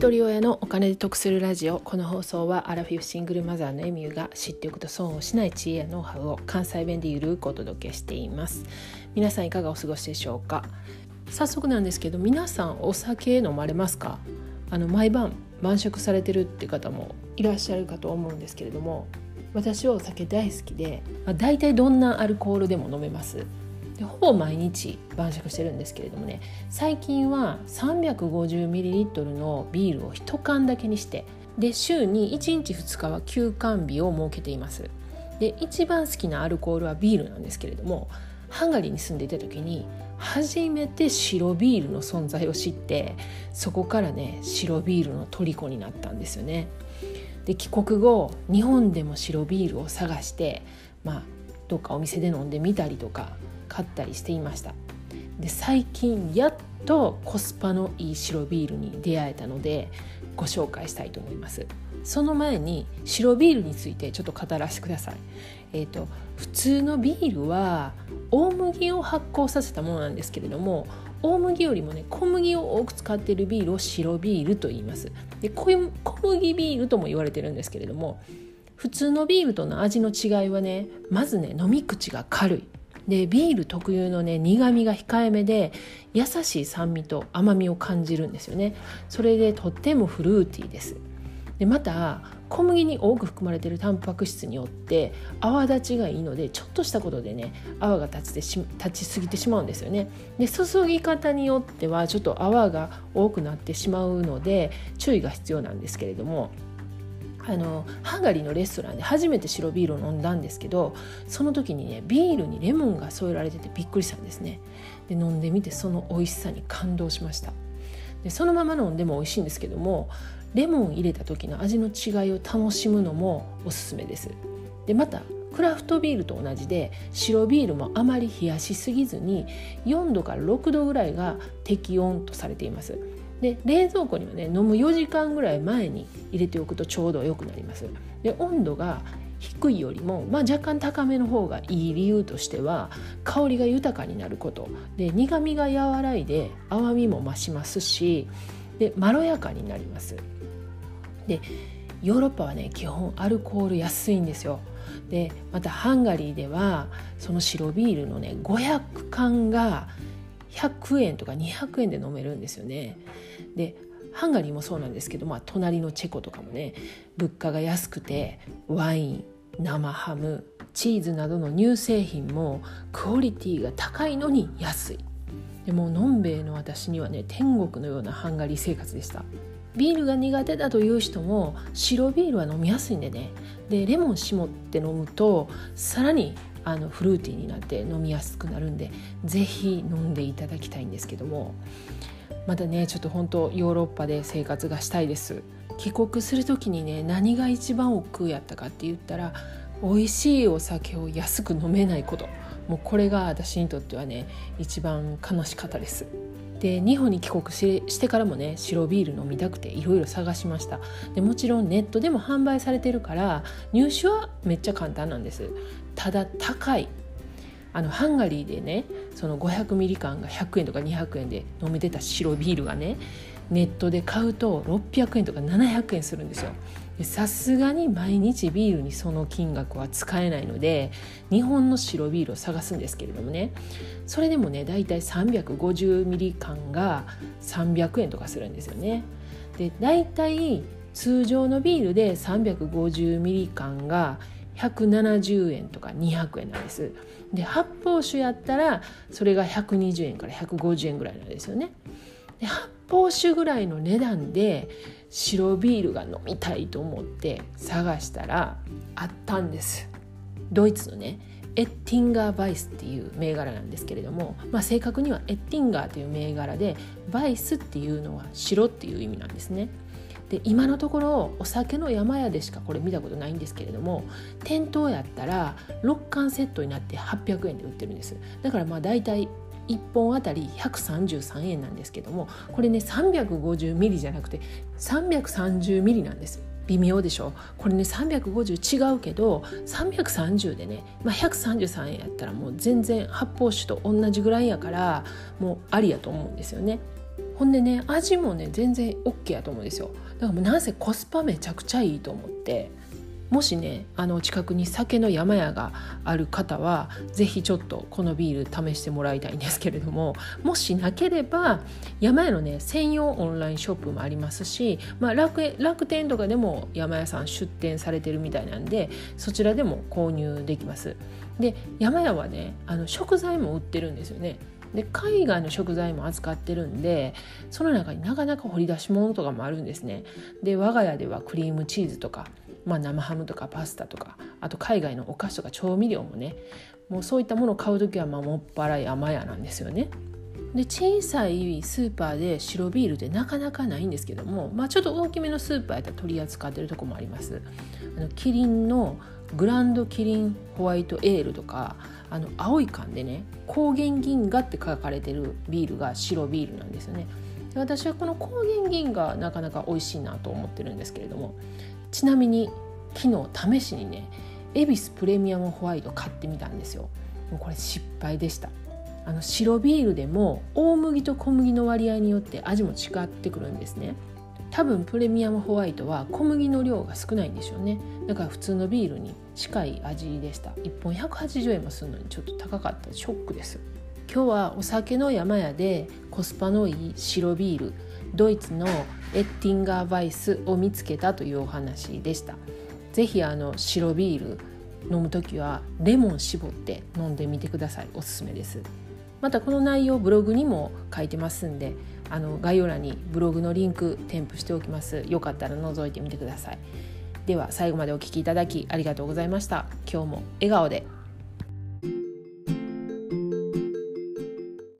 一人親のお金で得するラジオ。この放送はアラフィフシングルマザーのエミューが知っておくと損をしない知恵やノウハウを関西弁でゆるくお届けしています。皆さんいかがお過ごしでしょうか？早速なんですけど皆さんお酒飲まれますか？あの毎晩晩酌されてるって方もいらっしゃるかと思うんですけれども私はお酒大好きで、まあ、大体どんなアルコールでも飲めます。でほぼ毎日晩酌してるんですけれどもね最近は 350ml のビールを1缶だけにしてで週に1日2日は休館日を設けています。で一番好きなアルコールはビールなんですけれどもハンガリーに住んでいた時に初めて白ビールの存在を知ってそこからね白ビールの虜になったんですよね。で帰国後日本でも白ビールを探してまあどっかお店で飲んでみたりとか買ったりしていました。で最近やっとコスパのいい白ビールに出会えたのでご紹介したいと思います。その前に白ビールについてちょっと語らせてください。えーと、普通のビールは大麦を発酵させたものなんですけれども大麦よりもね小麦を多く使っているビールを白ビールと言います。で小麦ビールとも言われてるんですけれども普通のビールとの味の違いはねまずね飲み口が軽い。でビール特有のね苦みが控えめで優しい酸味と甘みを感じるんですよね。それでとってもフルーティーです。でまた小麦に多く含まれているタンパク質によって泡立ちがいいのでちょっとしたことでね泡が立ちてし立ちすぎてしまうんですよね。で注ぎ方によってはちょっと泡が多くなってしまうので注意が必要なんですけれどもあのハンガリーのレストランで初めて白ビールを飲んだんですけどその時にねビールにレモンが添えられててびっくりしたんですね。で飲んでみてその美味しさに感動しました。でそのまま飲んでも美味しいんですけどもレモン入れた時の味の違いを楽しむのもおすすめです。でまたクラフトビールと同じで白ビールもあまり冷やしすぎずに4度から6度ぐらいが適温とされています。で冷蔵庫にはね飲む4時間ぐらい前に入れておくとちょうど良くなります。で温度が低いよりも、まあ、若干高めの方がいい理由としては香りが豊かになること。で苦みが和らいで甘みも増しますしでまろやかになります。でヨーロッパはね基本アルコール安いんですよ。でまたハンガリーではその白ビールのね500缶が100円とか200円で飲めるんですよね。でハンガリーもそうなんですけど、まあ、隣のチェコとかもね物価が安くてワイン生ハムチーズなどの乳製品もクオリティが高いのに安い。でものんべえの私にはね天国のようなハンガリー生活でした。ビールが苦手だという人も白ビールは飲みやすいんでね。でレモン絞って飲むとさらにあのフルーティーになって飲みやすくなるんで是非飲んでいただきたいんですけどもまだねちょっと本当ヨーロッパで生活がしたいです。帰国する時にね何が一番億劫やったかって言ったら美味しいお酒を安く飲めないこと。もうこれが私にとってはね一番悲しかったです。で日本に帰国してからもね白ビール飲みたくていろいろ探しました。でもちろんネットでも販売されてるから入手はめっちゃ簡単なんです。ただ高いあのハンガリーでねその500ミリ缶が100円とか200円で飲めてた白ビールがねネットで買うと600円とか700円するんですよ。さすがに毎日ビールにその金額は使えないので日本の白ビールを探すんですけれどもねそれでもねだいたい350ミリ缶が300円とかするんですよね。でだいたい通常のビールで350ミリ缶が170円とか200円なんです。で発泡酒やったらそれが120円から150円ぐらいなんですよね。で発泡酒ぐらいの値段で白ビールが飲みたいと思って探したらあったんです。ドイツのねエッティンガー・バイスっていう銘柄なんですけれども、まあ、正確にはエッティンガーという銘柄でバイスっていうのは白っていう意味なんですね。で今のところお酒の山屋でしかこれ見たことないんですけれども店頭やったら6缶セットになって800円で売ってるんです。だからまあ大体1本あたり133円なんですけどもこれね350ミリじゃなくて330ミリなんです。微妙でしょ？これね350違うけど330でね、まあ、133円やったらもう全然発泡酒と同じぐらいやからもうありやと思うんですよね。ほんでね味もね全然 OK やと思うんですよだからもうなんせコスパめちゃくちゃいいと思ってもしねあの近くに酒の山屋がある方は是非ちょっとこのビール試してもらいたいんですけれどももしなければ山屋のね専用オンラインショップもありますし、まあ、楽楽天とかでも山屋さん出店されてるみたいなんでそちらでも購入できます。で山屋はねあの食材も売ってるんですよね。で海外の食材も扱ってるんでその中になかなか掘り出し物とかもあるんですね。で我が家ではクリームチーズとかまあ、生ハムとかパスタとかあと海外のお菓子とか調味料もねもうそういったものを買う時はまあもっぱら山屋なんですよね。で小さいスーパーで白ビールってなかなかないんですけども、まあ、ちょっと大きめのスーパーやったら取り扱ってるとこもあります。あのキリンのグランドキリンホワイトエールとかあの青い缶でね高原銀河って書かれてるビールが白ビールなんですよね。で私はこの高原銀河なかなか美味しいなと思ってるんですけれどもちなみに昨日試しにね恵比寿プレミアムホワイト買ってみたんですよ。もうこれ失敗でした。あの白ビールでも大麦と小麦の割合によって味も違ってくるんですね。多分プレミアムホワイトは小麦の量が少ないんでしょうね。だから普通のビールに近い味でした。1本180円もするのにちょっと高かった。ショックです。今日はお酒の山屋でコスパのいい白ビールドイツのエッティンガーバイスを見つけたというお話でした。是非あの白ビール飲む時はレモン絞って飲んでみてください。おすすめです。またこの内容ブログにも書いてますんであの概要欄にブログのリンク添付しておきます。よかったら覗いてみてください。では最後までお聴きいただきありがとうございました。今日も笑顔で。